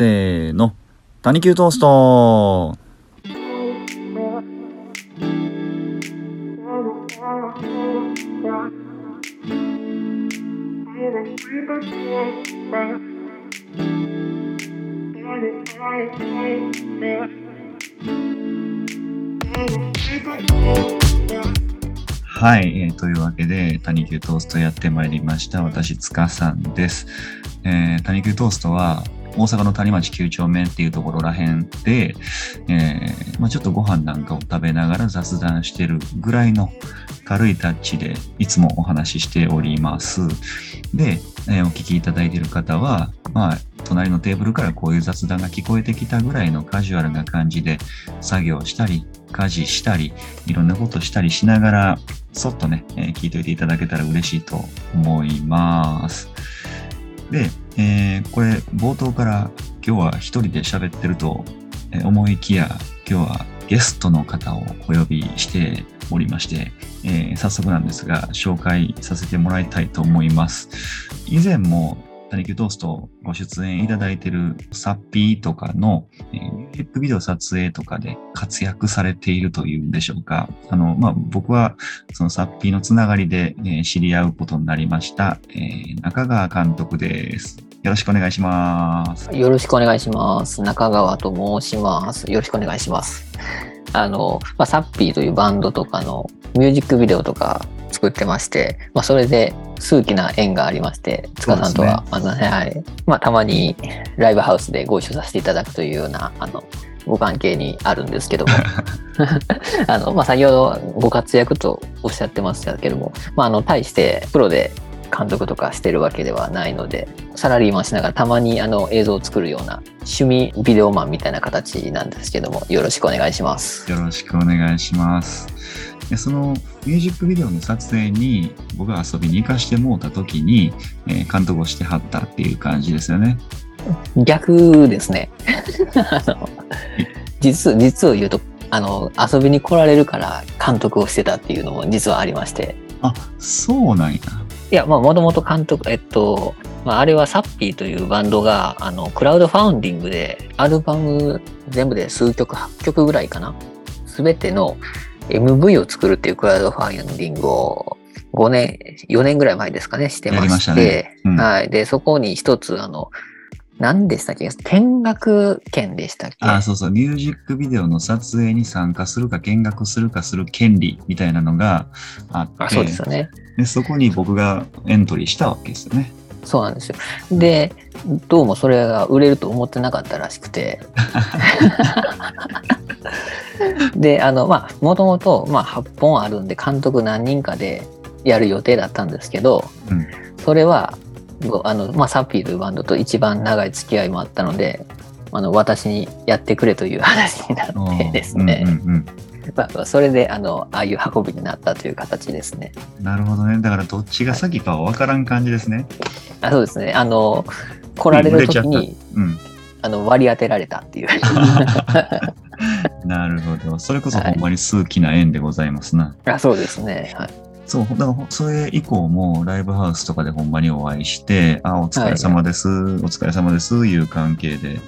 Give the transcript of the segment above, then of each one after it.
せーの。谷球トーストはい、えー、というわけで、谷球トーストやってまいりました。私、塚さんです。えー、谷球トーストは、大阪の谷町9丁目っていうところらへんで、えーまあ、ちょっとご飯なんかを食べながら雑談してるぐらいの軽いタッチでいつもお話ししております。で、えー、お聞きいただいている方は、まあ、隣のテーブルからこういう雑談が聞こえてきたぐらいのカジュアルな感じで作業したり、家事したり、いろんなことしたりしながら、そっとね、えー、聞いといていただけたら嬉しいと思います。で、えー、これ冒頭から今日は一人で喋ってると思いきや今日はゲストの方をお呼びしておりまして、えー、早速なんですが紹介させてもらいたいと思います。以前も谷球トーストご出演いただいてるサッピーとかの、えー、ミュージックビデオ撮影とかで活躍されているというんでしょうか。あの、まあ、僕はそのサッピーのつながりで、えー、知り合うことになりました、えー、中川監督です。よろしくお願いします。よろしくお願いします。中川と申します。よろしくお願いします。あの、まあ、サッピーというバンドとかのミュージックビデオとか作ってまして、まあ、それで数奇な縁がありまして、塚さんとは、ね、あの、はい、まあ、たまにライブハウスでご一緒させていただくというような、あの、ご関係にあるんですけども あの、まあ、先ほどご活躍とおっしゃってましたけども、まあ、あの、対してプロで監督とかしてるわけではないので、サラリーマンしながらたまにあの映像を作るような趣味ビデオマンみたいな形なんですけども、よろしくお願いします。よろしくお願いします。でそのミュージックビデオの撮影に僕が遊びに行かしてもうた時に、えー、監督をしてはったっていう感じですよね。逆ですね。実実を言うとあの遊びに来られるから監督をしてたっていうのも実はありましてあそうなんやいやまあもともと監督えっと、まあ、あれはサッピーというバンドがあのクラウドファウンディングでアルバム全部で数曲8曲ぐらいかな。全ての MV を作るっていうクラウドファインディングを5年、4年ぐらい前ですかね、してまして、まね。うん、はい。で、そこに一つ、あの、何でしたっけ？見学権でしたっけ？あそうそう。ミュージックビデオの撮影に参加するか見学するかする権利みたいなのがあって。あそうですよねで。そこに僕がエントリーしたわけですよね。そうなんですよ。で、どうもそれが売れると思ってなかったらしくて。で、あの、まあ、もともと、まあ、8本あるんで、監督何人かでやる予定だったんですけど、うん、それは、あの、まあ、サッピーというバンドと一番長い付き合いもあったので、あの、私にやってくれという話になってですね。まあ、それであのああいう運びになったという形ですね。なるほどね。だからどっちが先かは分からん感じですね。あそうですね。あの来られる時に、うん、あの割り当てられたっていう。なるほど。それこそほんまに数奇な縁でございますな。はい、あそうですね。はい。そう、だからそれ以降もライブハウスとかでほんまにお会いして、あ、お疲れ様です、はい、お疲れ様です、いう関係で。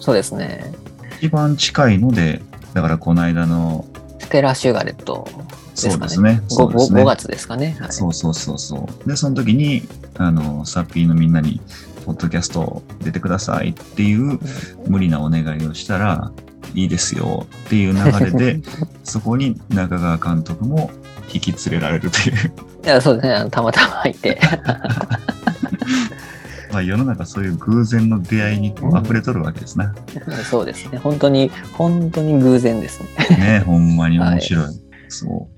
そうですね。一番近いので、だからこの間の。ステラ・シュガレット、ね、そうですね。5, 5, 5月ですかね、はい。そうそうそうそう。で、その時に、あの、サッピーのみんなに、ポッドキャスト出てくださいっていう無理なお願いをしたら、いいですよっていう流れで、そこに中川監督も引き連れられるという。いや、そうですね。たまたまいて。まあ世の中そういう偶然の出会いに溢れとるわけですね。そうですね。本当に、本当に偶然ですね。ね、ほんまに面白い。はい、そう。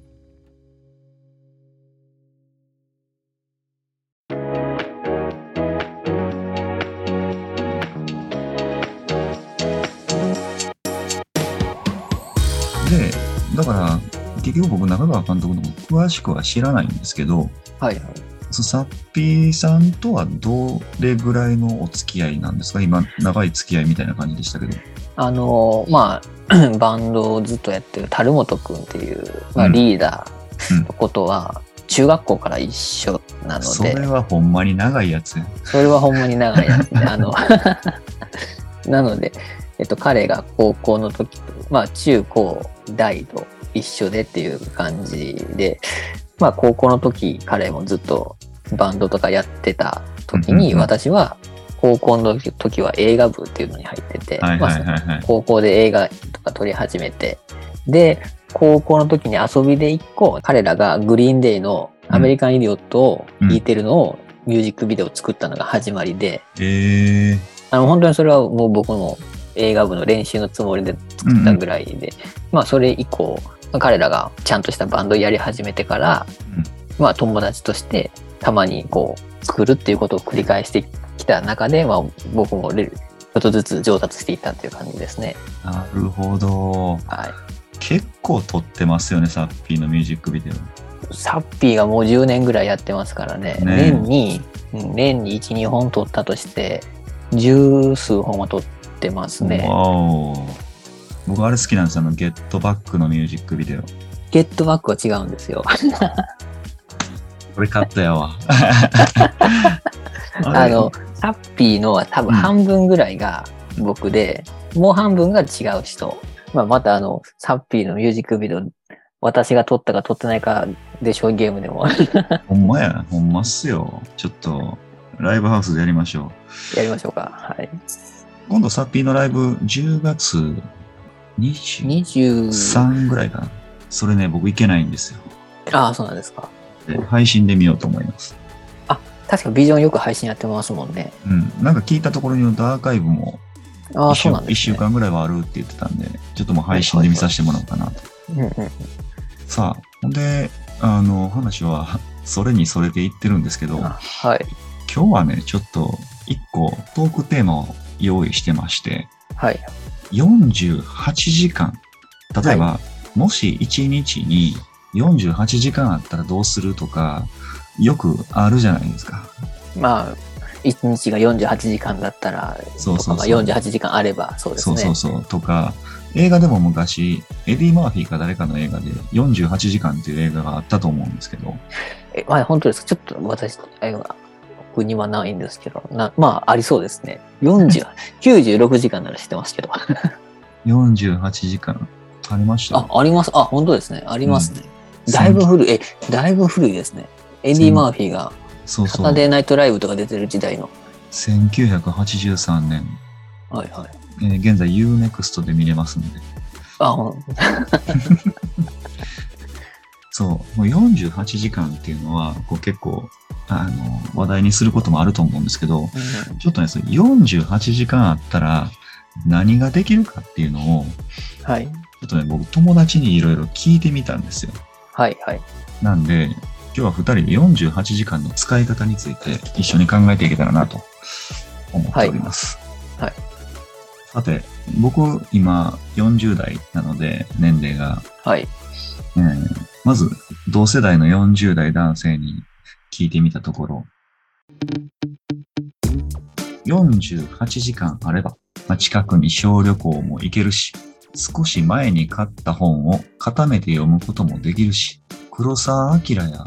で、だから、結局僕、中川監督の詳しくは知らないんですけど、はいはい。サッピーさんとはどれぐらいのお付き合いなんですか？今、長い付き合いみたいな感じでしたけど。あの、まあ、バンドをずっとやってる樽本君っていう、まあ、リーダーのことは、中学校から一緒なので、それはほんまに長いやつそれはほんまに長いやつで、あの なので、えっと、彼が高校の時と、まあ、中高大と一緒でっていう感じで、まあ、高校の時、彼もずっとバンドとかやってた時に、うんうんうん。私は高校の時は映画部っていうのに入ってて。高校で映画とか撮り始めて、で、高校の時に遊びで一個、彼らがグリーンデイのアメリカンイディオットを弾いてるのを、ミュージックビデオを作ったのが始まりで、えー、あの、本当にそれはもう僕も映画部の練習のつもりで作ったぐらいで、まあそれ以降、彼らがちゃんとしたバンドやり始めてから、うんまあ友達としてたまにこう作るっていうことを繰り返してきた中で、まあ僕もレちょっとずつ上達していったっていう感じですね。なるほど。はい。結構撮ってますよね、サッピーのミュージックビデオ。サッピーがもう10年ぐらいやってますからね。ね年に、うん年に1、2本撮ったとして、十数本は撮ってますね。僕あれ好きなんですよ、あの、ゲットバックのミュージックビデオ。ゲットバックは違うんですよ。これ買ったやわ。あの、サッピーのは多分半分ぐらいが僕で、もう半分が違う人。まあ、またあの、サッピーのミュージックビデオ、私が撮ったか撮ってないかでしょうゲームでも ほんまや、ほんまっすよ。ちょっと、ライブハウスでやりましょう。やりましょうか。はい。今度サッピーのライブ10月23 20、ぐらいかな。それね、僕行けないんですよ。ああ、そうなんですか。で配信で見ようと思います。確かビジョンよく配信やってますもんね。うん。なんか聞いたところによるとアーカイブもああ、1週そうなんです、ね。一週間ぐらいはあるって言ってたんで、ちょっともう配信で見させてもらおうかなと。うんうん。さあ、ほんで、あの、話は、それにそれで言ってるんですけど、あはい。今日はね、ちょっと一個トークテーマを用意してまして、はい。48時間。例えば、もし1日に48時間あったらどうするとか、よくあるじゃないですか。まあ、1日が48時間だったら、そうそうそうとかまあ48時間あれば、そうですそうね。そうそう。とか、映画でも昔、エディ・マーフィーか誰かの映画で48時間っていう映画があったと思うんですけど、えまあ、本当ですか？ちょっと私、僕にはないんですけど、なまあ、ありそうですね。40、96時間なら知ってますけど。48時間ありました？あ、あります。あ、本当ですね。ありますね。うんだいぶ古い、え、だいぶ古いですね。エディ・マーフィーが、そうそう。サタデーナイトライブとか出てる時代の。1983年、はいはい。えー現在 UNEXT で見れますので、あ、ほん そう、もう48時間っていうのは、こう結構、あの、話題にすることもあると思うんですけど、うんちょっとね、その48時間あったら何ができるかっていうのを、はい。ちょっとね、僕友達にいろいろ聞いてみたんですよ。はいはい。なんで、今日は2人で48時間の使い方について一緒に考えていけたらなと思っております。はいはいさて、僕今40代なので、年齢が、はい。えーまず同世代の40代男性に聞いてみたところ、48時間あれば、まあ、近くに小旅行も行けるし、少し前に買った本を固めて読むこともできるし、黒澤明や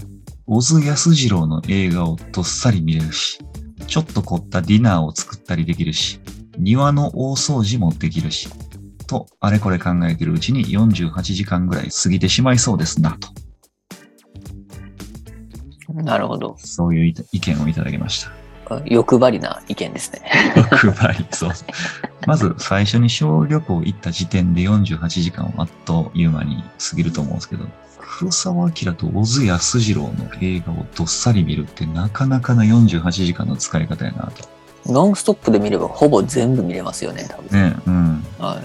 小津安二郎の映画をどっさり見れるし、ちょっと凝ったディナーを作ったりできるし、庭の大掃除もできるし、と、あれこれ考えてるうちに48時間ぐらい過ぎてしまいそうですな、と。なるほど。そういう意見をいただきました。欲張りな意見ですね。欲張り、そう。まず最初に小旅行行った時点で48時間をあっという間に過ぎると思うんですけど、黒澤明と小津安二郎の映画をどっさり見るってなかなかな48時間の使い方やなと。ノンストップで見ればほぼ全部見れますよね、多分。ね、うん。はい。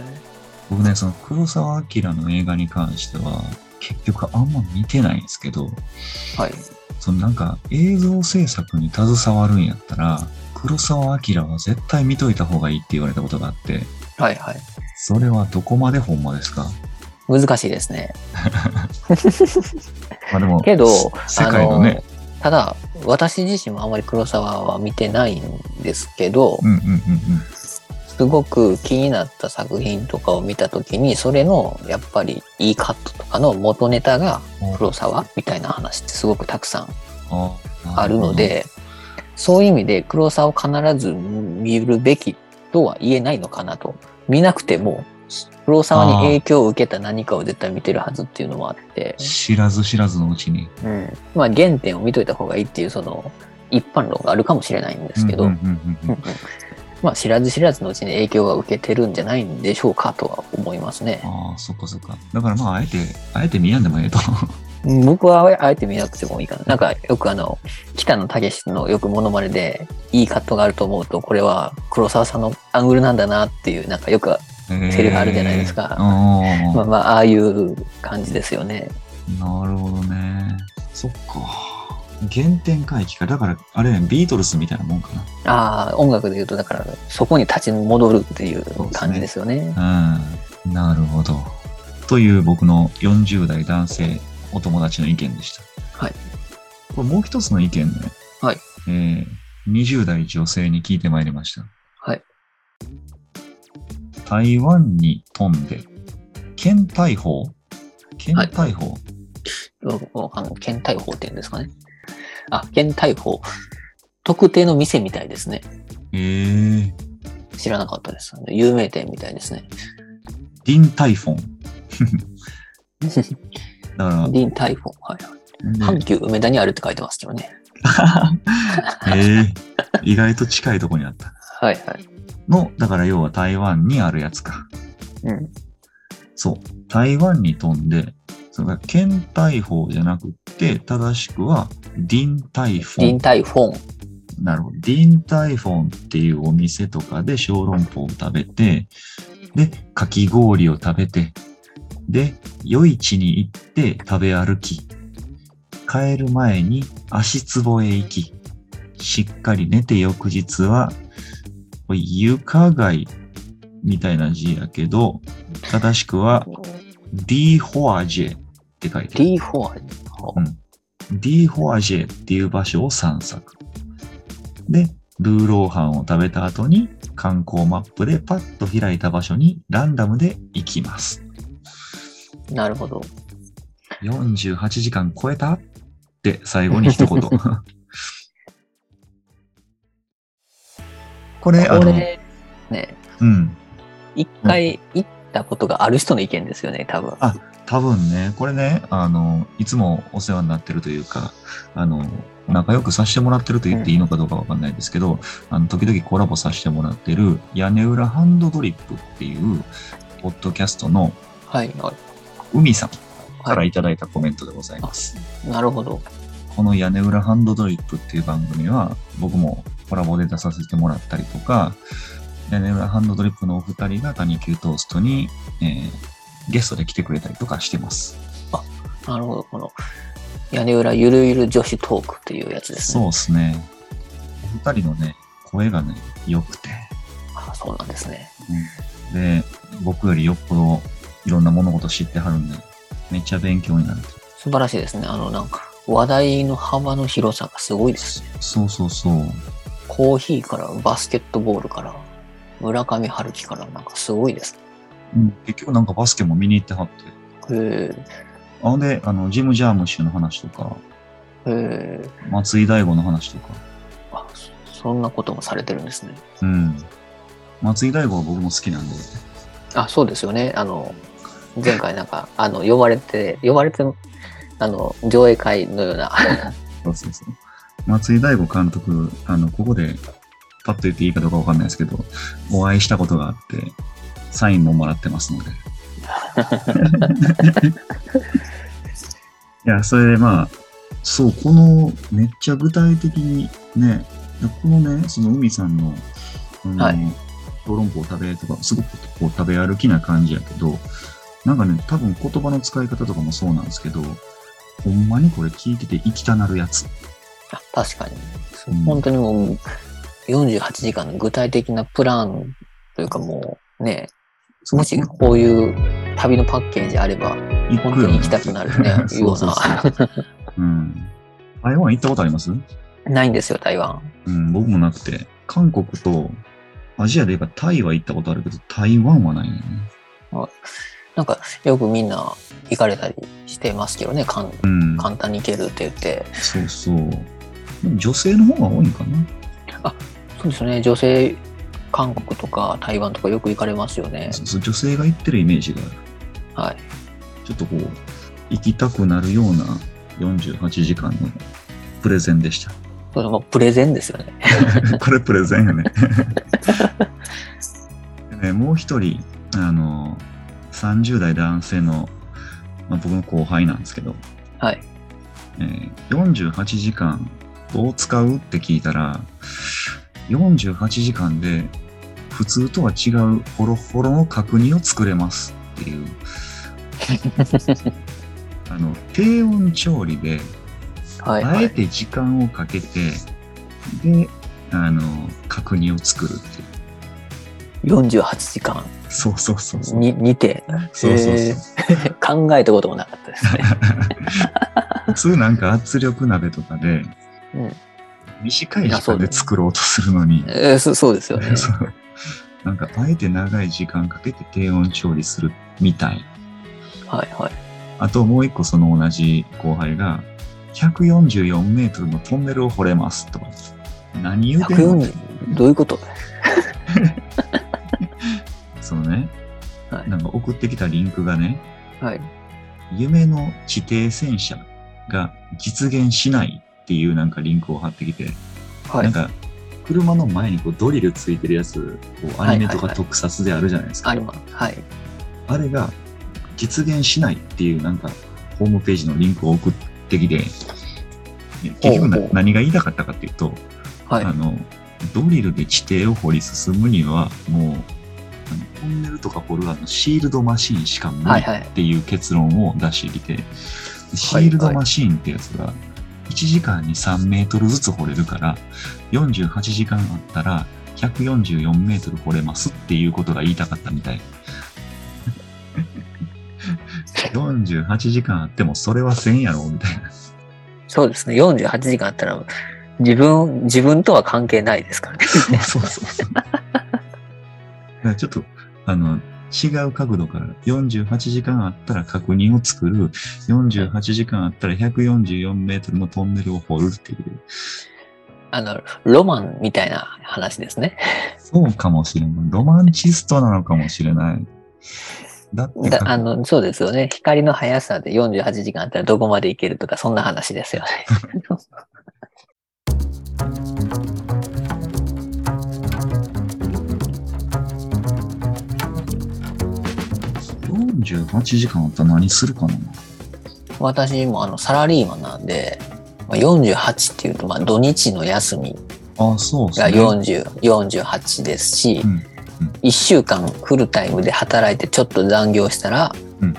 僕ね、その黒澤明の映画に関しては、結局あんま見てないんですけど、はい。そのなんか映像制作に携わるんやったら、黒澤明は絶対見といた方がいいって言われたことがあって、はいはい。それはどこまでほんまですか？難しいですね。まあでも、けど、世界のね、ただ、私自身もあまり黒沢は見てないんですけど、うんうんうんうん。すごく気になった作品とかを見たときに、それの、やっぱり、いいカットとかの元ネタが黒沢みたいな話ってすごくたくさんああるの、で、そういう意味で黒沢を必ず見るべきとは言えないのかなと。見なくても、黒沢に影響を受けた何かを絶対見てるはずっていうのもあって、知らず知らずのうちに。うん。まあ原点を見といた方がいいっていうその一般論があるかもしれないんですけど、まあ知らず知らずのうちに影響が受けてるんじゃないんでしょうかとは思いますね。ああ、そっかそっか。だからまあ、あえて、あえて見やんでもええと。僕はあえて見なくてもいいかな。なんかよくあの、北野武のよくモノマネでいいカットがあると思うと、これは黒沢さんのアングルなんだなっていう、なんかよく、セリフあるじゃないですかえーまあまあ、ああいう感じですよね。なるほどね。そっか。原点回帰か。だから、あれね、ビートルズみたいなもんかああ、音楽で言うと、だからそこに立ち戻るっていう感じですよね。な。うん。なるほど。という僕の40代男性お友達の意見でした。はい。これもう一つの意見ね。はい。えー、20代女性に聞いてまいりました。はい。台湾に飛んで、県大砲？県大砲、あの、県大砲っていうんですかね。あ、県大砲。特定の店みたいですね。えー、知らなかったです。有名店みたいですね。ディンタイフォン。だから、ディンタイフォン。はい。で阪急梅田にあるって書いてますけどね。ええ意外と近いとこにあった。はいはい。の、だから要は台湾にあるやつか。うん。そう。台湾に飛んで、それが県大砲じゃなくって、正しくは、ディンタイフディンォン。タイフォン。なるほど。ディンタイフォンっていうお店とかで小籠包を食べて、で、かき氷を食べて、で、夜市に行って食べ歩き、帰る前に足つぼへ行き、しっかり寝て翌日は、これ床貝みたいな字やけど、正しくは、ディーホアジェって書いてある。ディーフォア。うんディーホアジェっていう場所を散策。で、ルーローハンを食べた後に観光マップでパッと開いた場所にランダムで行きます。なるほど。48時間超えた？って最後に一言。これ、あの、ね、うん。一回行ったことがある人の意見ですよね、多分。あ多分ね、これね、あの、いつもお世話になってるというか、あの、仲良くさせてもらってると言っていいのかどうかわかんないですけど、あの、時々コラボさせてもらってる、屋根裏ハンドドリップっていう、ポッドキャストのはい。海さんからはいいただいたコメントでございます。なるほど。この屋根裏ハンドドリップっていう番組は、僕もコラボで出させてもらったりとか、屋根裏ハンドドリップのお二人が谷急トーストに、えーゲストで来てくれたりとかしてます。なるほど。この、屋根裏ゆるゆる女子トークっていうやつですそうね。ですね。お二人のね、声がね、良くて、あそうなんですね。で、僕よりよっぽどいろんな物事知ってはるんで、めっちゃ勉強になる。素晴らしいですね。あの、なんか、話題の幅の広さがすごいですね。そうそうそう。コーヒーからバスケットボールから村上春樹からなんかすごいですうん、結局なんかバスケも見に行ってはって。ね。へあので、あの、ジム・ジャームッシュの話とか、え。へえ。松井大悟の話とか、あ、そそんなこともされてるんですね。うん。松井大悟は僕も好きなんで、あ、そうですよね。あの、前回なんか、あの、呼ばれて、呼ばれて、あの、上映会のような。そうそうそう。松井大悟監督、あの、ここでパッと言っていいかどうかわかんないですけど、お会いしたことがあって、サインももらってますので。いや、それでまあ、そう、この、めっちゃ具体的にね、このね、その海さんの、あのはい小籠包を食べとか、すごくこう食べ歩きな感じやけど、なんかね、多分言葉の使い方とかもそうなんですけど、ほんまにこれ聞いてて生きたなるやつ。あ確かに。うん本当にもう、48時間の具体的なプランというかもう、ね、もしこういう旅のパッケージあれば、行本当に行きたくなるね、い うような。そう。うん。台湾行ったことあります？ないんですよ、台湾。うん、僕もなくて。韓国とアジアで言えばタイは行ったことあるけど、台湾はないよね。なんか、よくみんな行かれたりしてますけどね、かんうん。簡単に行けるって言って。そうそう。女性の方が多いんかなそうですね、女性韓国とか台湾とかよく行かれますよね。そうそう女性が行ってるイメージがある。はい。ちょっとこう、行きたくなるような48時間のプレゼンでした。それもプレゼンですよね。これプレゼンよね。でねもう一人、あの、30代男性の、まあ、僕の後輩なんですけど、はい。えー48時間どう使うって聞いたら、48時間で普通とは違うホロホロの角煮を作れますっていう。あの、低温調理で、はい、はい。あえて時間をかけて、で、あの、角煮を作るっていう。48時間そうそうそうそう。に似て、そうそうそうえー 考えたこともなかったですね。普通なんか圧力鍋とかで、うん短い時間で作ろうとするのに、えーそそうですよね。なんかあえて長い時間かけて低温調理するみたい。はいはい。あともう一個その同じ後輩が、144メートルのトンネルを掘れますとか。何言うてんの140、どういうこと？そのね、はいなんか送ってきたリンクがね、はい。夢の地底戦車が実現しないっていうなんかリンクを貼ってきて、はい。なんか車の前にこうドリルついてるやつ、こうアニメとかはいはいはい特撮であるじゃないですか。あります。はい。あれが実現しないっていうなんかホームページのリンクを送ってきて、結局何が言いたかったかっていうと、はいあ。の、ドリルで地底を掘り進むには、もう、トンネルとか掘るあのシールドマシンしか無理はいはいっていう結論を出してきて、シールドマシンってやつが、1時間に3メートルずつ掘れるから、48時間あったら、144メートル掘れますっていうことが言いたかったみたい。48時間あってもそれはせんやろみたいな。そうですね。48時間あったら、自分、自分とは関係ないですからね。そうそうそう。ちょっと、あの、違う角度から48時間あったら確認を作る、48時間あったら144メートルのトンネルを掘るっていう。あの、ロマンみたいな話ですね。そうかもしれない。ロマンチストなのかもしれない。だってだあの、そうですよね。光の速さで48時間あったらどこまで行けるとか、そんな話ですよね。48時間あったら何するかな？私もあの、サラリーマンなんで、まあ、48っていうと、まあ、土日の休みがね。40、48ですし、うん1週間フルタイムで働いてちょっと残業したら、うん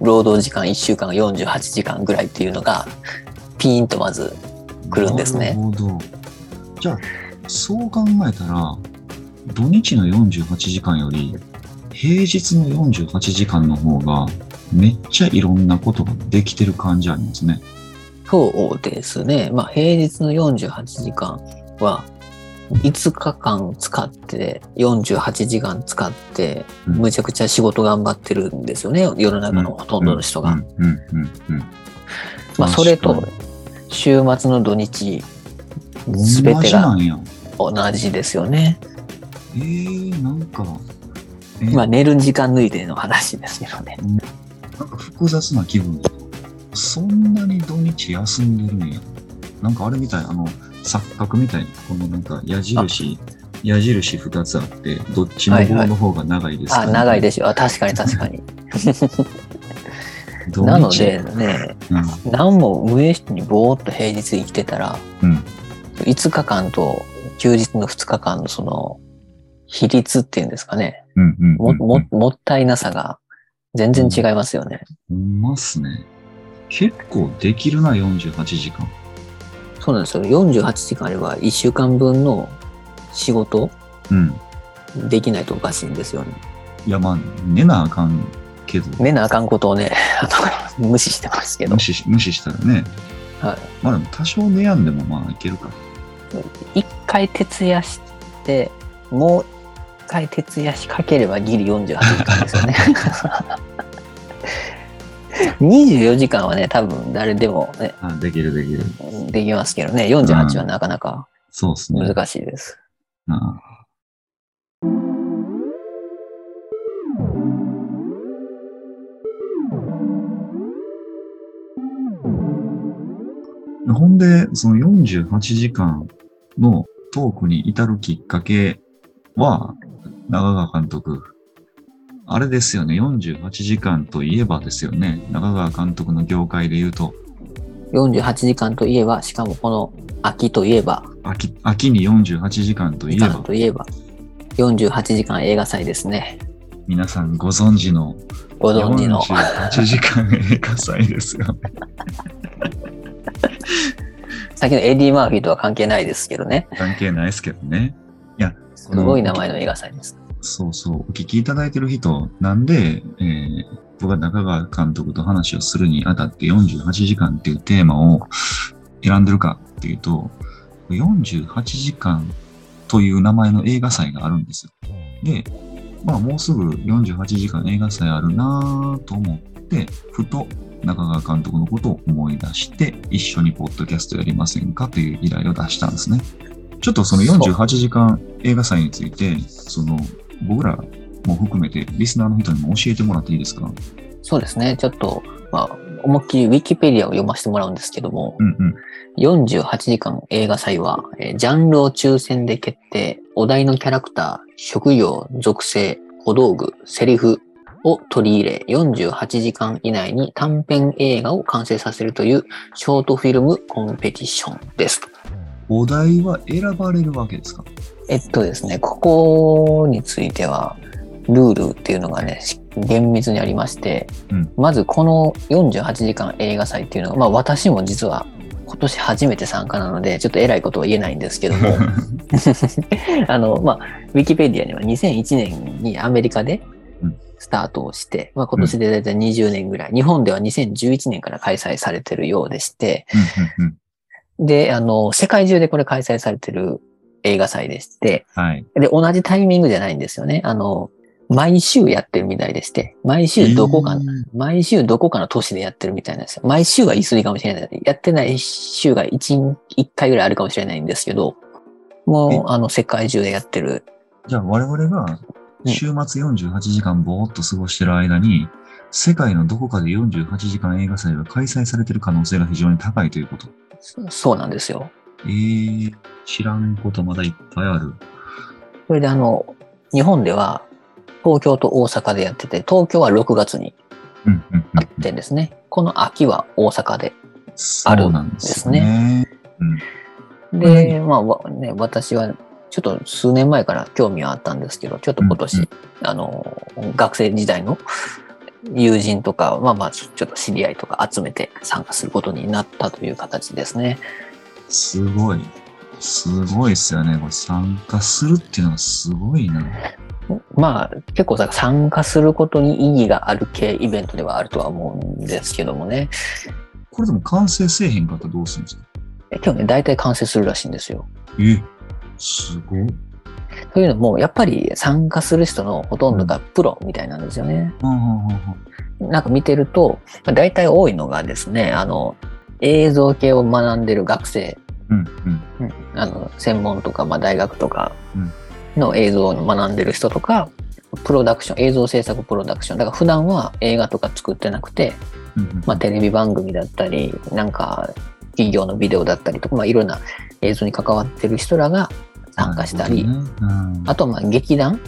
労働時間1週間が48時間ぐらいっていうのが、ピーンとまず来るんですね。じゃあ、そう考えたら、土日の48時間より、平日の48時間の方が、めっちゃいろんなことができてる感じありますね。そうですね。まあ、平日の48時間は、5日間使って、48時間使って、うんむちゃくちゃ仕事頑張ってるんですよね。世の中のほとんどの人が。うん、うん、うん、うん。まあ、それと週末の土日、にすべてが。同じですよね。えー、なんか、えまあ、寝る時間抜いての話ですけどね。なんか複雑な気分。そんなに土日休んでるんや。なんかあれみたい、あの、錯覚みたいに、このなんか矢印、矢印二つあって、どっちの棒の方が長いですか、あ、長いですよ。あ、確かに確かに。なので、ね、うん。何も無意識にぼーっと平日生きてたら、うん。5日間と休日の2日間のその、比率っていうんですかね。うん。うん。も、も、もったいなさが全然違いますよね。ほんまっすね。結構できるな、48時間。そうなんですよ。48時間あれば1週間分の仕事うん。できないとおかしいんですよね。いや、まあ、寝なあかんけど、寝なあかんことをね、あの、無視してますけど無。視し、無視したらね。はい。まあでも多少寝やんでもまあいけるか。一回徹夜して、もう一回徹夜しかければギリ48時間ですよね。24時間はね、多分誰でもね。できるできる。できますけどね、48はなかなか難しいです。うん、そうですね。うんほんで、その48時間のトークに至るきっかけは、中川監督、あれですよね、48時間といえばですよね、中川監督の業界で言うと、48時間といえば、しかもこの秋といえば、秋秋に48時間といえば、といえば、48時間映画祭ですね。皆さんご存知のご存知の。48時間映画祭ですよね。さっきのエディ・マーフィーとは関係ないですけどね。関係ないですけどね。すごい名前の映画祭です。そうそう、お聞きいただいてる人、なんで、えー僕が中川監督と話をするにあたって48時間っていうテーマを選んでるかっていうと、48時間という名前の映画祭があるんですよ。で、まあもうすぐ48時間映画祭あるなぁと思って、ふと中川監督のことを思い出して、一緒にポッドキャストやりませんかという依頼を出したんですね。ちょっとその48時間映画祭について、その僕らも含めてリスナーの人にも教えてもらっていいですか？そうですね。ちょっと、まあ、思いっきりウィキペディアを読ませてもらうんですけども、うんうん。48時間映画祭は、えージャンルを抽選で決定、お題のキャラクター、職業、属性、小道具、セリフを取り入れ、48時間以内に短編映画を完成させるというショートフィルムコンペティションです。お題は選ばれるわけですか？えっとですね、ここについては、ルールっていうのがね、し厳密にありまして、うん。まずこの48時間映画祭っていうのが、まあ私も実は今年初めて参加なので、ちょっと偉いことは言えないんですけども、あの、まあ、ウィキペディアには2001年にアメリカでうん。スタートをして、まあ今年でだいたい20年ぐらい、日本では2011年から開催されてるようでして、うんうんうんで、あの、世界中でこれ開催されてる映画祭でして、はい。で、同じタイミングじゃないんですよね。あの、毎週やってるみたいでして、毎週どこか、えー毎週どこかの都市でやってるみたいなんですよ。毎週は言い過ぎかもしれない。やってない週が1、一回ぐらいあるかもしれないんですけど、もえ？う、あの、世界中でやってる。じゃあ我々がうん週末48時間ぼーっと過ごしてる間に、世界のどこかで48時間映画祭が開催されてる可能性が非常に高いということ。そそうなんですよ。えー、知らんことまだいっぱいある。それであの、日本では、東京と大阪でやってて、東京は6月にあってんですね。この秋は大阪で。そうなんですね。うんで、まあ、わね、私はちょっと数年前から興味はあったんですけど、ちょっと今年、うんあの、学生時代の友人とか、まあまあ、ちょっと知り合いとか集めて参加することになったという形ですね。すごい。すごいっすよね。これ参加するっていうのがすごいな。まあ、結構さ参加することに意義がある系イベントではあるとは思うんですけどもね。これでも完成せえへんかったらどうするんですか？今日ね、大体完成するらしいんですよ。え、すごい。というのも、やっぱり参加する人のほとんどがプロみたいなんですよね。なんか見てると、まあ大体多いのがですね、あの、映像系を学んでる学生、うん。あの、専門とか、まあ大学とかうん。の映像を学んでる人とか、プロダクション、映像制作プロダクション。だから普段は映画とか作ってなくて、うんうん。まあテレビ番組だったり、なんか企業のビデオだったりとか、まあいろんな映像に関わってる人らが参加したり、ねうんあとはまあ劇団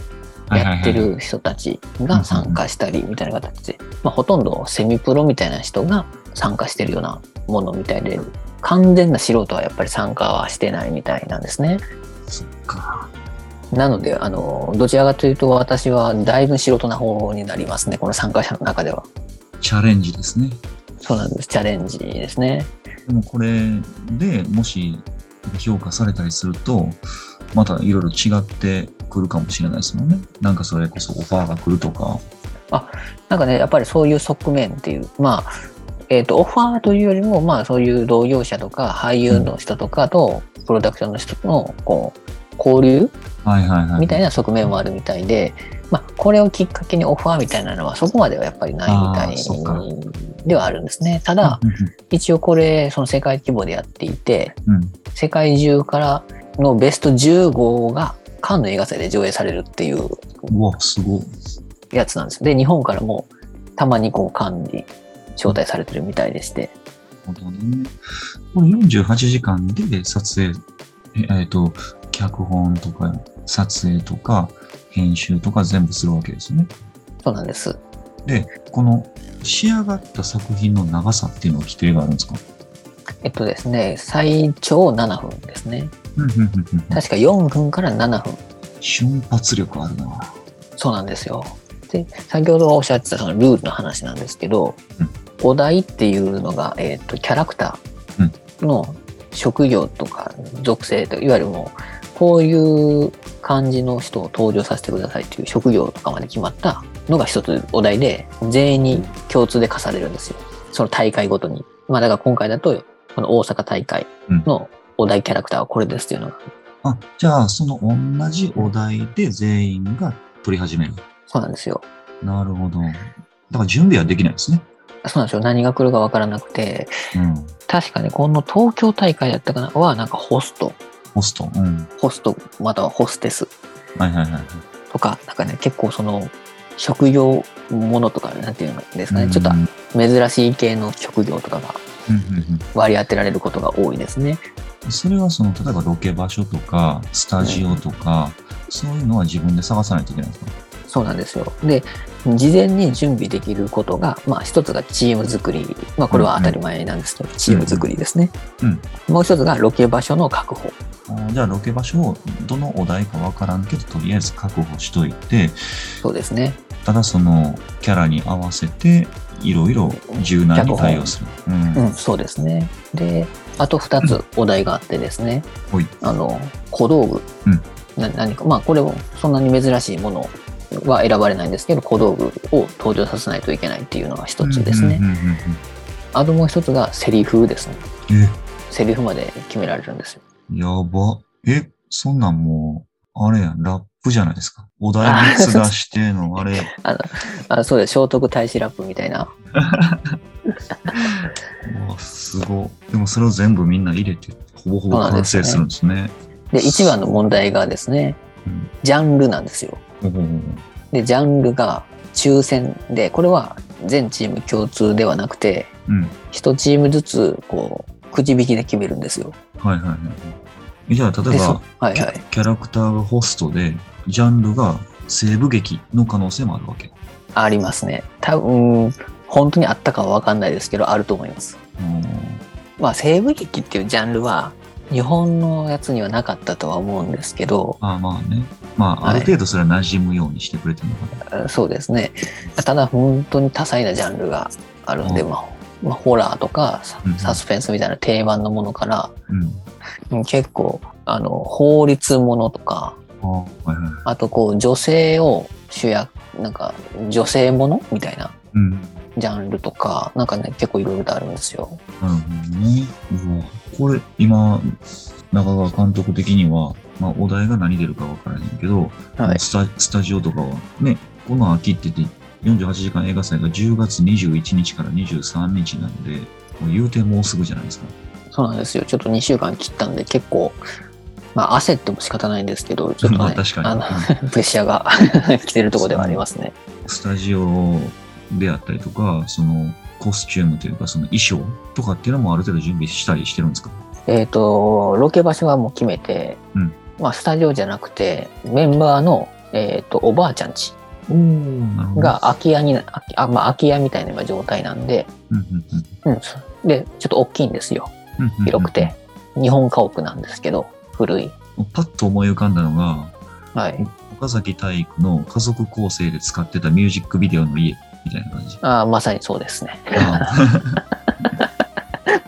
やってる人たちが参加したりみたいな形で、まあ、ほとんどセミプロみたいな人が参加してるようなものみたいで、完全な素人はやっぱり参加はしてないみたいなんですね。そっか。なので、あの、どちらかというと私はだいぶ素人な方になりますね、この参加者の中では。チャレンジですね。そうなんです、チャレンジですね。でもこれでもし評価されたりすると、またいろいろ違ってくるかもしれないですもんね。なんかそれこそオファーが来るとか。なんかね、やっぱりそういう側面っていう、まあ、えっ、と、オファーというよりも、まあ、そういう同業者とか、俳優の人とかと、プロダクションの人との、こう、交流はいはいはい。みたいな側面もあるみたいで、まあ、これをきっかけにオファーみたいなのは、そこまではやっぱりないみたいではあるんですね。ただ、一応これ、その世界規模でやっていて、うんうん世界中からのベスト15がカンヌ映画祭で上映されるっていううわ、すごい。やつなんですよ。で、日本からもたまにこうカンヌに招待されてるみたいでして、ほどね。これ48時間で撮影、ええっ、と、脚本とか撮影とか編集とか全部するわけですよね。そうなんです。で、この仕上がった作品の長さっていうのは規定があるんですか？えっとですね、最長7分ですね。うんうんうんうん確か4分から7分。瞬発力あるな。そうなんですよ。で、先ほどおっしゃってたそのルールの話なんですけど、お題っていうのが、えっと、キャラクターの職業とか属性と、いわゆるもう、こういう感じの人を登場させてくださいっていう職業とかまで決まったのが一つお題で、全員に共通で課されるんですよ。その大会ごとに。まあだから今回だと、この大阪大会のお題キャラクターはこれですっていうのが、あ、じゃあ、その同じお題で全員が取り始める。そうなんですよ。なるほど。だから準備はできないですね。そうなんですよ。何が来るかわからなくて、うん。確かにこの東京大会だったかな？は、なんかホスト、ホスト。うん。ホストまたはホステスはいはいはい。とか、なんかね、結構その、職業ものとか、なんていうんですかね、ちょっとうん珍しい系の職業とかがうんうん割り当てられることが多いですね。うんそれはその、例えばロケ場所とか、スタジオとか、そういうのは自分で探さないといけないんですか？そうなんですよ。で、事前に準備できることが、まあ一つがチーム作り。まあこれは当たり前なんですけど、チーム作りですね。うんもう一つがロケ場所の確保。じゃあ、ロケ場所をどのお題かわからんけど、とりあえず確保しといて、そうですね。ただそのキャラに合わせて、いろいろ柔軟に対応する。うんうん、そうですね。で、あと2つお題があってですね、ほいあの、小道具、うんな何か、まあこれもそんなに珍しいものは選ばれないんですけど、小道具を登場させないといけないっていうのが一つですねうん。うんうんうんあともう一つがセリフですね。え、セリフまで決められるんですよ。やば。え、そんなんもう、あれやん、ラップじゃないですか。お題3つ出しての、あれ、あのあそうです、聖徳太子ラップみたいな。う わすごい。でもそれを全部みんな入れて、ほぼほぼ完成するんですね。で、一番の問題がですね、うんジャンルなんですよ。で、ジャンルが抽選で、これは全チーム共通ではなくて、うん。一チームずつ、こう、くじ引きで決めるんですよ。はいはいはい。じゃあ、例えば、はいはい。キャラクターがホストで、ジャンルが西部劇の可能性もあるわけ。ありますね。多分、本当にあったかはわかんないですけど、あると思います。うんまあ、西部劇っていうジャンルは、日本のやつにはなかったとは思うんですけど、まあまあね。まあ、ある程度それは馴染むようにしてくれてるのかな。そうですね。ただ、本当に多彩なジャンルがあるんで、うんまあ、まあ、ホラーとかサスペンスみたいな定番のものから、うん。うん結構、あの、法律ものとか、ああ、はいはい。あとこう、女性を主役、なんか、女性ものみたいなうん。ジャンルとか、なんかね、結構いろいろとあるんですよ。なるほどね。これ、今、中川監督的には、まあ、お題が何出るか分からへんけど、はい。スタスタジオとかはね、この秋って言って、48時間映画祭が10月21日から23日なので、もう言うてもうすぐじゃないですか。そうなんですよ。ちょっと2週間切ったんで、結構、まあ、焦っても仕方ないんですけど、ちょっと まあね、確かにあの、プレッシャーが 来てるところではありますね。スタジオであったりとか、そのコスチュームというか、その衣装とかっていうのもある程度準備したりしてるんですか？えっ、と、ロケ場所はもう決めて、うんまあ、スタジオじゃなくて、メンバーの、えっ、と、おばあちゃんち。が空き家にあまあ、空き家みたいな今状態なんで、うんうんうん。で、ちょっと大きいんですよ。広くて。日本家屋なんですけど、古い。パッと思い浮かんだのが、はい。岡崎体育の家族構成で使ってたミュージックビデオの家みたいな感じ。ああ、まさにそうですね。あ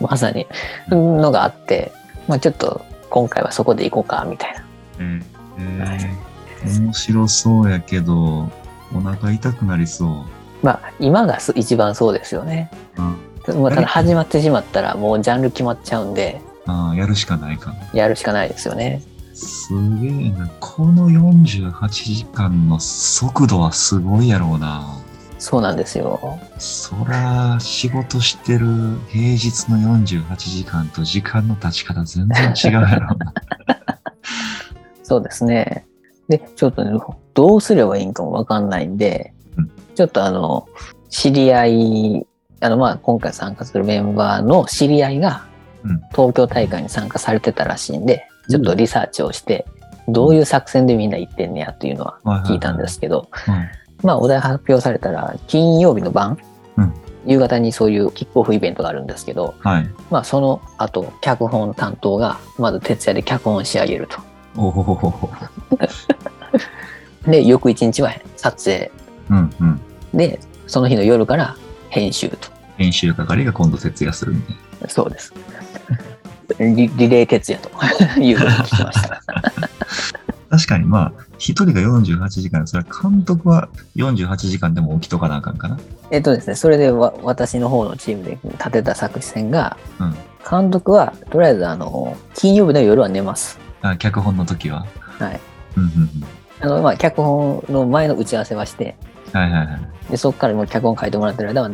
まさに、のがあって、まあちょっと今回はそこで行こうか、みたいな。えー面白そうやけど、お腹痛くなりそう。まあ今がす一番そうですよね。あまあ、ただ始まってしまったらもうジャンル決まっちゃうんで、あー、やるしかないかな。やるしかないですよね。すげえな。この48時間の速度はすごいやろうな。そうなんですよ。そら、仕事してる平日の48時間と時間の経ち方全然違うやろ。そうですね。で、ちょっとね、どうすればいいんかもわかんないんでうん、ちょっとあの、知り合いあの、まあ、今回参加するメンバーの知り合いがうん、東京大会に参加されてたらしいんで、ちょっとリサーチをして、どういう作戦でみんな行ってんねやっていうのは聞いたんですけど、うんまあ、お題発表されたら、金曜日の晩、うん夕方にそういうキックオフイベントがあるんですけど、はい。まあ、その後、脚本担当が、まず徹夜で脚本を仕上げると。おお。で、翌一日は撮影。うんうん。で、その日の夜から編集と。編集係が今度徹夜するんで。そうです。リリレー徹夜というふうに聞きました。確かにまあ、一人が48時間、それは監督は48時間でも起きとかなあかんかな？えっとですね、それでわ私の方のチームで立てた作戦が、うん監督はとりあえずあの金曜日の夜は寝ます。あ脚本の時は？はい。うんうんうん。あのまあ脚本の前の打ち合わせはして、はいはいはい。でそこからもう脚本書いてもらってる間は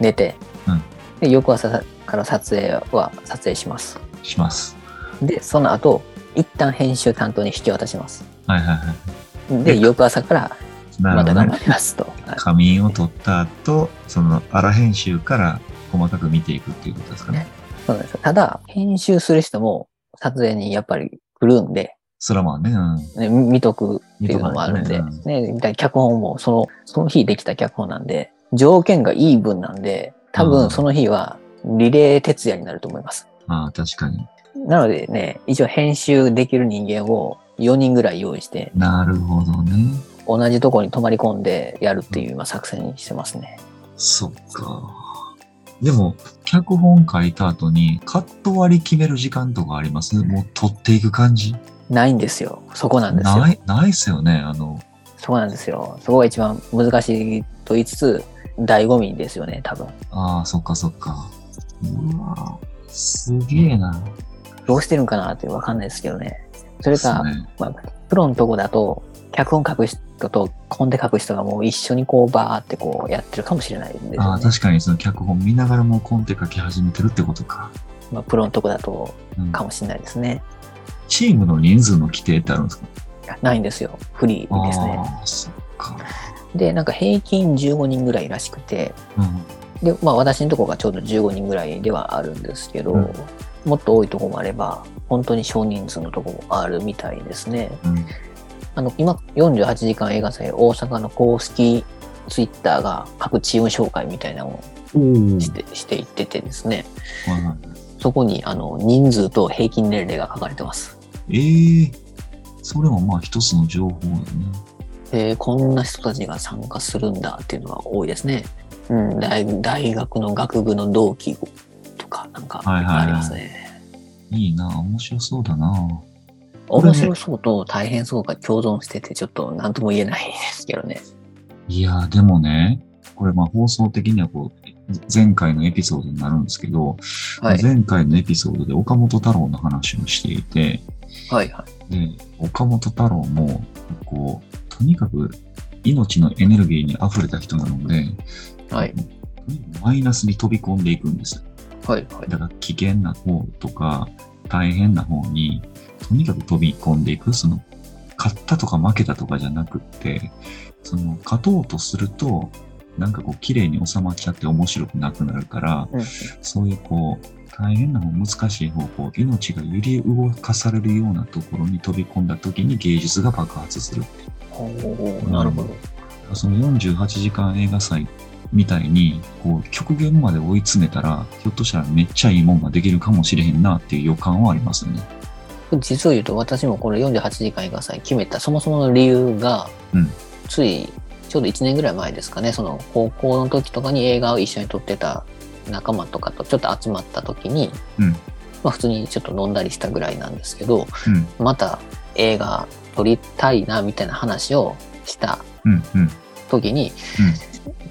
寝て、うんで翌朝から撮影は撮影します。します。で、その後、一旦編集担当に引き渡します。はいはいはい。で、翌朝からまた頑張。りますと。はい仮眠を取った後、その荒編集から細かく見ていくっていうことですかね。そうなんですよただ、編集する人も撮影にやっぱり来るんで、それはまあね、うん。ね、見とくっていうのもあるんで、ねね、脚本もその、その日できた脚本なんで、条件がいい分なんで、多うん分その日はリレー徹夜になると思います。ああ、確かに。なのでね、一応編集できる人間を4人ぐらい用意して、なるほどね。同じとこに泊まり込んでやるっていう今作戦にしてますね。そっか。でも、脚本書いた後にカット割り決める時間とかあります？もう取っていく感じ？ないんですよ。そこなんですよ。ない、ないっすよね。あの、そこなんですよ。そこが一番難しいと言いつつ、醍醐味ですよね、多分。ああ、そっかそっか。うわすげえな。どうしてるんかなってわかんないですけどね。それか、ねまあ、プロのとこだと、脚本書く人とコンテ書く人がもう一緒にこうバーってこうやってるかもしれないんですあ。確かにその脚本見ながらもうコンテ書き始めてるってことか。まあ、プロのとこだとうんかもしれないですね。チームの人数の規定ってあるんですか？ないんですよ。フリーですね。ああ、そっか。で、なんか平均15人ぐらいらしくて、うん。で、まあ私のとこがちょうど15人ぐらいではあるんですけど、うんもっと多いとこもあれば、本当に少人数のとこもあるみたいですね。うん。あの、今、48時間映画祭大阪の公式ツイッターが各チーム紹介みたいなのをおしてしていっててですね、はいはいそこにあの人数と平均年齢が書かれてます。ええそれもまあ一つの情報だね。で、こんな人たちが参加するんだっていうのが多いですね。うん、大大学の学部の同期なんかはいはいはいありますね。いいな、面白そうだな。面白そうと大変そうが共存しててちょっと何とも言えないですけどね。いやー、でもね、これまあ放送的にはこう、前回のエピソードになるんですけど、はい。前回のエピソードで岡本太郎の話をしていて、はいはい。で、岡本太郎も、こう、とにかく命のエネルギーに溢れた人なので、はい。マイナスに飛び込んでいくんですよ。はいはい。だから危険な方とか大変な方にとにかく飛び込んでいく。その勝ったとか負けたとかじゃなくって、その勝とうとするとなんかこう綺麗に収まっちゃって面白くなくなるから、うんそういうこう大変な方、難しい方向、命が揺り動かされるようなところに飛び込んだ時に芸術が爆発する。おーなるほど。その48時間映画祭みたいに、こう、極限まで追い詰めたら、ひょっとしたらめっちゃいいもんができるかもしれへんなっていう予感はありますよね。実を言うと私もこれ48時間映画祭決めたそもそもの理由が、うん。ついちょうど1年ぐらい前ですかね。その高校の時とかに映画を一緒に撮ってた仲間とかとちょっと集まった時に、うん。まあ、普通にちょっと飲んだりしたぐらいなんですけどうん、また映画撮りたいなみたいな話をしたうん、うん、時に、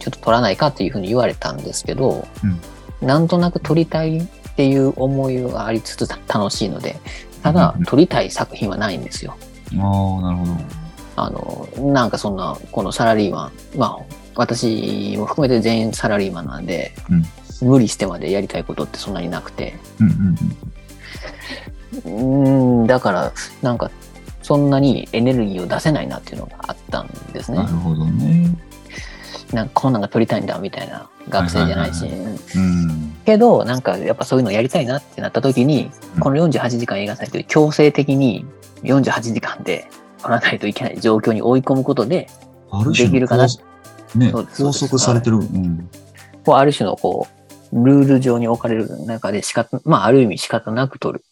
ちょっと撮らないかっていうふうに言われたんですけど、うんなんとなく撮りたいっていう思いがありつつ楽しいのでただうんうん撮りたい作品はないんですよ。ああ、なるほど。あのなんかそんなこのサラリーマンまあ私も含めて全員サラリーマンなんで、無理してまでやりたいことってそんなになくてうん、うん、うーんだからなんかそんなにエネルギーを出せないなっていうのがあったんですうん。ねなる。ほどね。なんかこんなんが撮りたいんだみたいな学生じゃないし。けどなんかやっぱそういうのやりたいなってなった時に、うんこの48時間映画祭という強制的に48時間で撮らないといけない状況に追い込むことでできるかな拘ね、拘束されてる。うん。こうある種のこうルール上に置かれる中で仕方まあある意味仕方なく撮る。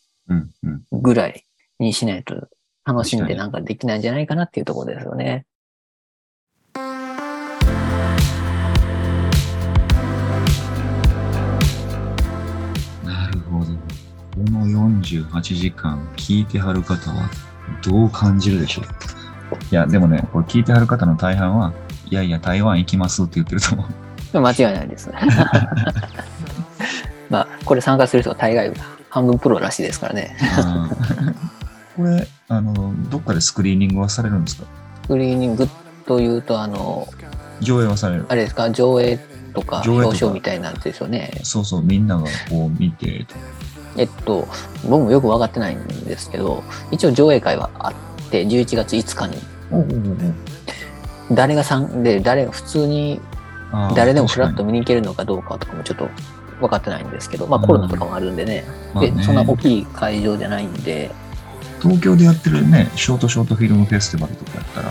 ぐらいにしないと楽しんでなんかできないんじゃないかなっていうところですよね。この48時間聞いてはる方はどう感じるでしょう？いや、でもね、これ聞いてはる方の大半は、いやいや、台湾行きますって言ってると思う。間違いないです。まあこれ参加する人は大概半分プロらしいですからね。これ、あの、どっかでスクリーニングはされるんですか？スクリーニングというとあの上映はされるあれですか？上映とか表彰みたいなやつですよね。そうそう、みんながこう見てと。えっと僕もよく分かってないんですけど一応上映会はあって11月5日に。誰が参で誰が普通に誰でもフラッと見に行けるのかどうかとかもちょっと分かってないんですけど、まあうん。コロナとかもあるんでね。にまあね。で、そんな大きい会場じゃないんで、東京でやってるね、ショートショートフィルムフェスティバルとかやったら、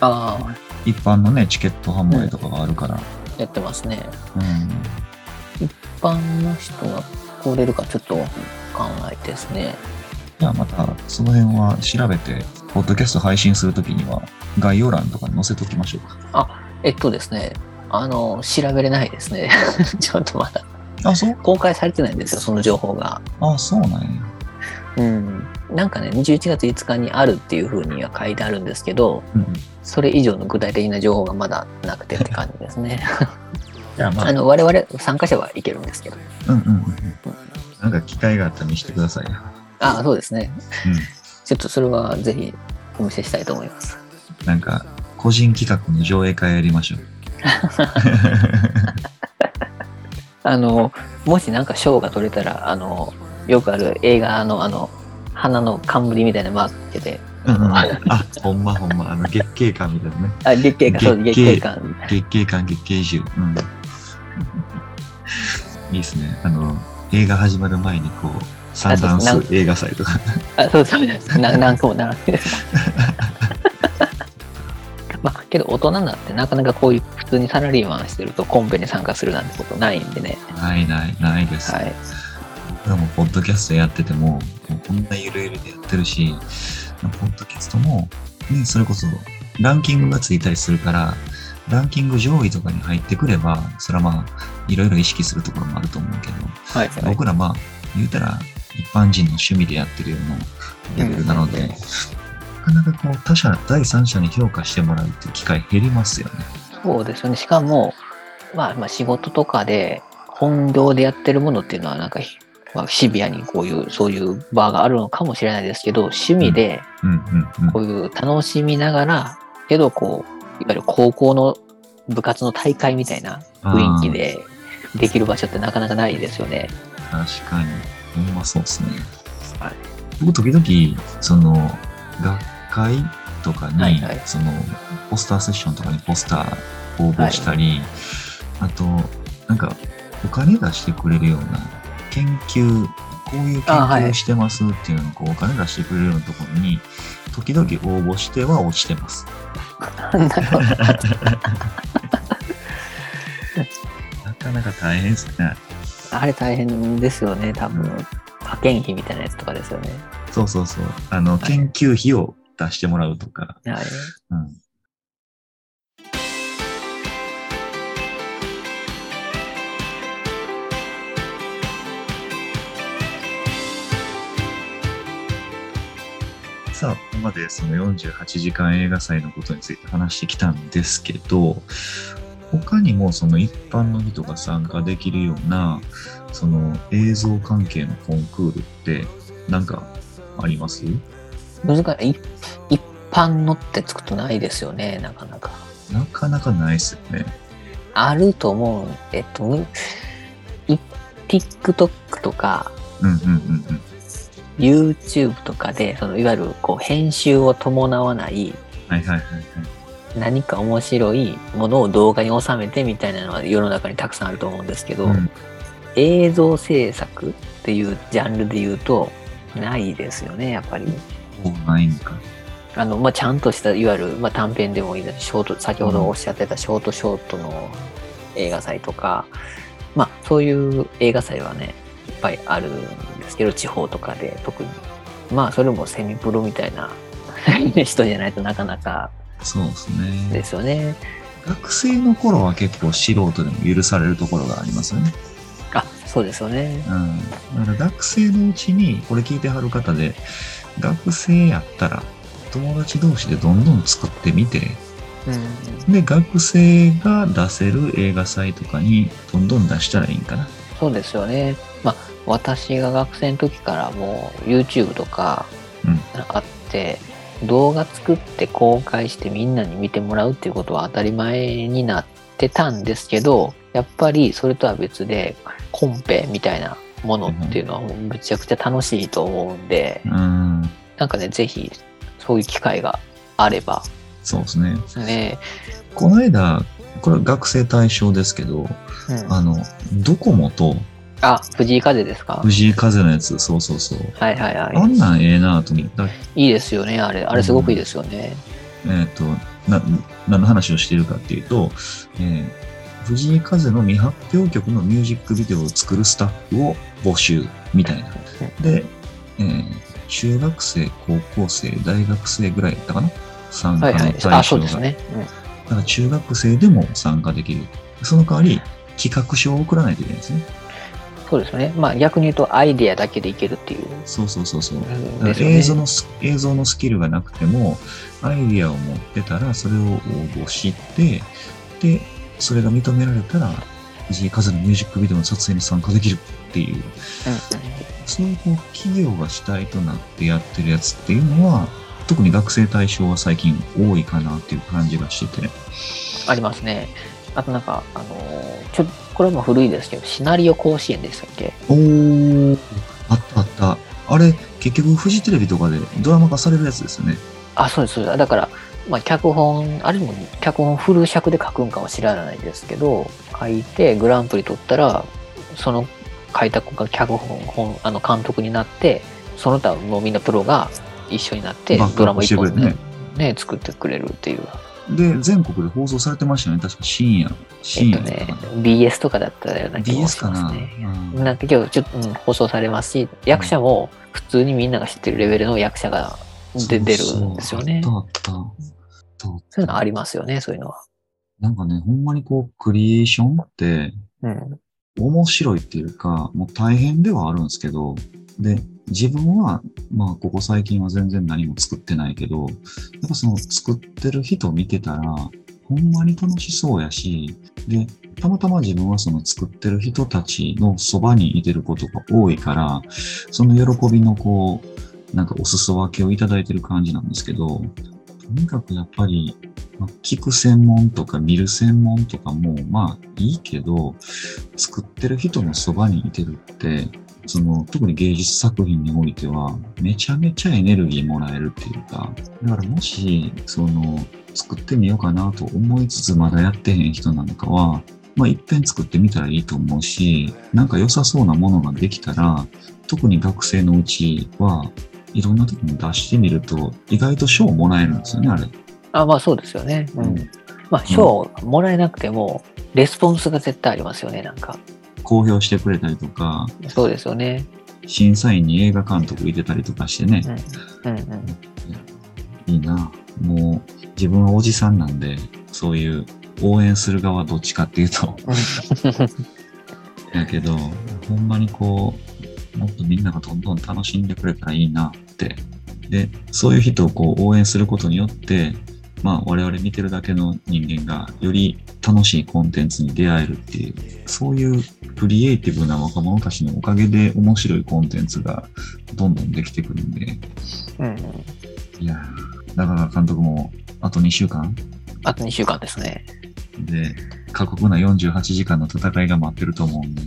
ああ、一般のね、チケット販売とかがあるから、やってますね。うん。一般の人が来れるかちょっとわかんないですね。じゃあまた、その辺は調べて、ポッドキャスト配信するときには、概要欄とかに載せときましょうか。えっとですね、あの、調べれないですね。ちょっとまだあ、そう？公開されてないんですよ、その情報が。あ、そうなんや。うん。なんかね、21月5日にあるっていうふうには書いてあるんですけど、うん。それ以上の具体的な情報がまだなくてって感じですね。まあ、あの、我々参加者はいけるんですけど。うんうんうんうん。なんか機会があったら見せてくださいよ。ああ、そうですね。うん。ちょっとそれはぜひお見せしたいと思います。なんか、個人企画の上映会やりましょう。あの、もしなんか賞が取れたら、あの、よくある映画のあの、花の冠みたいなマークつけて、うんうん、あ、ほんまほんま、あの月経感みたいなね。あ、月経感、そう、月月経経感。月経感、月経集。うん。いいですね。あの、映画始まる前にこう、三段あそう数映画祭とか。あ、そうそうです。な何個も並んでる。まあ、けど大人になってなかなかこういう普通にサラリーマンしてるとコンペに参加するなんてことないんでね。ないない、ないです。はい。僕らもポッドキャストやってても、もうこんなゆるゆるでやってるし、ポッドキャストも、ね、それこそランキングがついたりするから、ランキング上位とかに入ってくれば、それはまあ、いろいろ意識するところもあると思うけど、はい、はい。僕らまあ、言うたら一般人の趣味でやってるようなレベルなので、うんなかなかこう他者、第三者に評価してもらうっていう機会減りますよね。そうですよね。しかも、まあ、まあ仕事とかで本業でやってるものっていうのはなんか、まあ、シビアにこういう、そういう場があるのかもしれないですけど、趣味で。こういう楽しみながら、けどこう、いわゆる高校の部活の大会みたいな雰囲気でできる場所ってなかなかないですよね。確かに。ほんまそうですね。はい僕、時々、その、学会とかに、はいはいその、ポスターセッションとかにポスター応募したり、あと、なんか、お金出してくれるような研究、こういう研究してますっていうのに、こう、お金出してくれるようなところに、時々応募しては落ちてます。なるほど。なかなか大変ですね。あれ大変ですよね、多分。派遣費みたいなやつとかですよね。そうそうそう。あの、研究費を出してもらうとか。はい。うん。さあ、ここまでその48時間映画祭のことについて話してきたんですけど、他にもその一般の人が参加できるような、その映像関係のコンクールってなんかあります？難しい。い一般のってつくとないですよね、なかなか。なかなかないですよね。あると思う。えっと、TikTok とかうんうんうんうん。YouTube とかで、そのいわゆるこう編集を伴わない、はいはいはいはい。何か面白いものを動画に収めてみたいなのは世の中にたくさんあると思うんですけど、うん映像制作っていうジャンルで言うとないですよねやっぱり。ないんか。あのまあ、ちゃんとしたいわゆる、まあ、短編でもいいですショート先ほどおっしゃってたショートショートの映画祭とか、まあ、そういう映画祭はねぱいあるんですけど地方とかで特にまあそれもセミプロみたいな 人じゃないとなかなかそうですね。ですよね。学生の頃は結構素人でも許されるところがありますよね。あそうですよね。うん。だから学生のうちに、これ聞いてはる方で、学生やったら、友達同士でどんどん作ってみて、うん、で、学生が出せる映画祭とかにどんどん出したらいいんかな。そうですよね。まあ私が学生の時からもう YouTube とかうんあって、動画作って公開してみんなに見てもらうっていうことは当たり前になってたんですけどやっぱりそれとは別でコンペみたいなものっていうのはむちゃくちゃ楽しいと思うんでうん。なんかねぜひそういう機会があればそうですね。ね、この間、これ学生対象ですけど、うん、あの、ドコモとあ藤井風ですか？藤井風のやつ、そうそうそう。はいはいはあんなんええなと思って、だいいいですよねあれ。あれすごくいいですよね、えっ、と、な、何の話をしているかっていうと、えー藤井風の未発表曲のミュージックビデオを作るスタッフを募集みたいな。で、えー中学生、高校生、大学生ぐらいだったかな？参加はいはい。の対象が。あそうですね、うん。だから中学生でも参加できる。その代わり、企画書を送らないといけないんですね。そうですね。まあ逆に言うとアイデアだけでいけるっていう。そうそうそうそう。ね映像のス、映像のスキルがなくても、アイディアを持ってたら、それを応募して、で、それが認められたら、藤井風のミュージックビデオの撮影に参加できるっていう、そういうこう企業が主体となってやってるやつっていうのは、特に学生対象は最近多いかなっていう感じがしてて。ありますね。あとなんか、あのーちょこれも古いですけど、シナリオ甲子園でしたっけ？おー、あったあった。あれ、結局フジテレビとかでドラマ化されるやつですよね。あ、そうです。そうですだから、まあ脚本、あれも脚本フル尺で書くんかは知らないですけど、書いてグランプリ取ったら、その書いた子が脚本、本あの監督になって、その他もうみんなプロが一緒になってドラマ一本してくれてねねね作ってくれるっていう。で、全国で放送されてましたよね。確か深夜。え深夜っとね BS とかだったような気も BS しかな、ますね。うんなんか今日ちょっと、うん放送されますし、役者も普通にみんなが知ってるレベルの役者がで出るんですよね。そうそういうのありますよね、そういうのは。なんかね、ほんまにこう、クリエーションってうん。面白いっていうか、もう大変ではあるんですけど、で、自分は、まあ、ここ最近は全然何も作ってないけど、やっぱその作ってる人見てたら、ほんまに楽しそうやし、で、たまたま自分はその作ってる人たちのそばにいてることが多いから、その喜びのこう、なんかお裾分けをいただいてる感じなんですけど、とにかくやっぱり、まあ聞く専門とか見る専門とかもまあいいけど、作ってる人のそばにいてるって、その特に芸術作品においてはめちゃめちゃエネルギーもらえるっていうか、だからもし、その作ってみようかなと思いつつまだやってへん人なんかは、まあ一遍作ってみたらいいと思うし、なんか良さそうなものができたら、特に学生のうちはいろんなとこに出してみると意外と賞もらえるんですよね、あれ。あ、まあそうですよね。ううんん。まあ賞もらえなくても、レスポンスが絶対ありますよね、なんか。公表してくれたりとか、そうですよね。審査員に映画監督いてたりとかしてねう、ん。うんうん。いいな。もう自分はおじさんなんで、そういう応援する側どっちかっていうと、やけど、ほんまにこう、もっとみんながどんどん楽しんでくれたらいいなって。で、そういう人をこう応援することによって、まあ我々見てるだけの人間がより楽しいコンテンツに出会えるっていう、そういうクリエイティブな若者たちのおかげで面白いコンテンツがどんどんできてくるんで、うんうん。いやーだから監督もあと2週間あと2週間ですね。で、過酷な48時間の戦いが待ってると思うんで、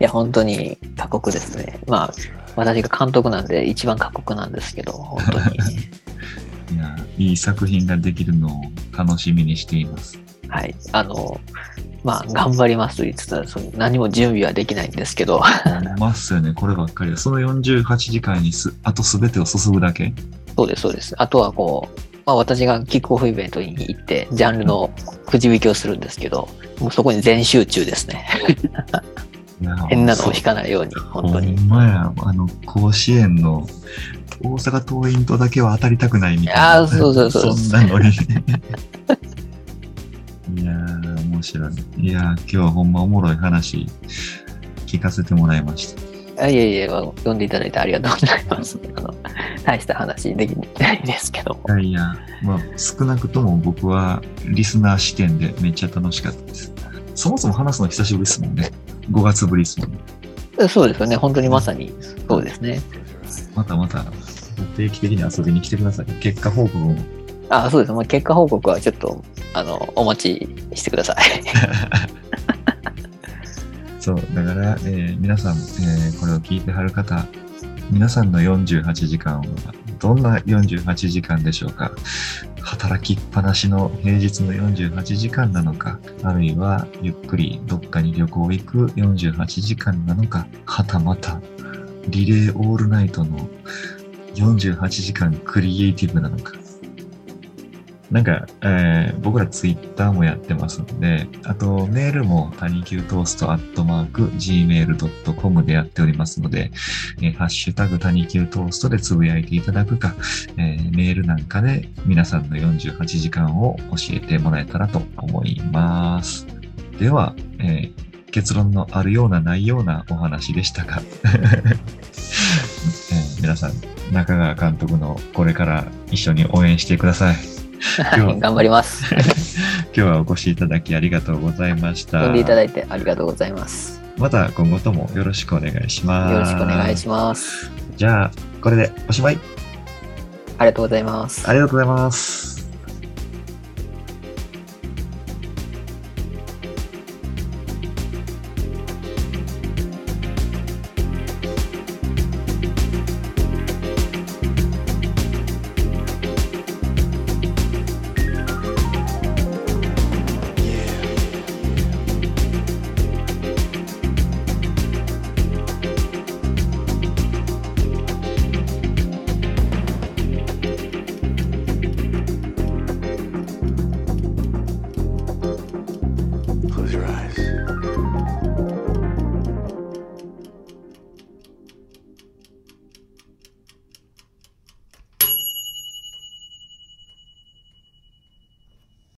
いや、本当に過酷ですね。まあ、私が監督なんで一番過酷なんですけど、本当に。いやいい作品ができるのを楽しみにしています。はい。あの、まあ、頑張りますと言ってたら、その何も準備はできないんですけど、まっすよね、こればっかりは。その48時間にす、あと全てを注ぐだけ？そうです、そうです。あとはこう、まあ、私がキックオフイベントに行って、ジャンルのくじ引きをするんですけど、もうそこに全集中ですね。変なのを引かないように、本当に。ほんまや、あの、甲子園の大阪桐蔭とだけは当たりたくないみたいな。あーそうそうそうそんなのに。いやー、面白い。いやー、今日はほんまおもろい話聞かせてもらいました。あいえいえ、読んでいただいてありがとうございます。あの大した話できないですけど。いやいや、まあ、少なくとも僕はリスナー視点でめっちゃ楽しかったです。そもそも話すの久しぶりですもんね。5月ぶりですもんね。そうですよね。本当にまさにそうですね。またまた定期的に遊びに来てください。結果報告も。あそうです。まあ、結果報告はちょっと、あの、お待ちしてください。そう、だから、えー皆さん、えーこれを聞いてはる方、皆さんの48時間はどんな48時間でしょうか？働きっぱなしの平日の48時間なのか、あるいはゆっくりどっかに旅行行く48時間なのか、はたまたリレーオールナイトの48時間クリエイティブなのか？なんか、えー僕らツイッターもやってますんで、あとメールも谷急トーストアットマーク gmail.com でやっておりますので、えーハッシュタグ谷急トーストでつぶやいていただくか、えーメールなんかで皆さんの48時間を教えてもらえたらと思います。では、えー結論のあるようなないようなお話でしたが、えー皆さん、中川監督のこれから一緒に応援してください。頑張ります。今日はお越しいただきありがとうございました。呼んでいただいてありがとうございます。また今後ともよろしくお願いします。よろしくお願いします。じゃあ、これでおしまい。ありがとうございます。ありがとうございます。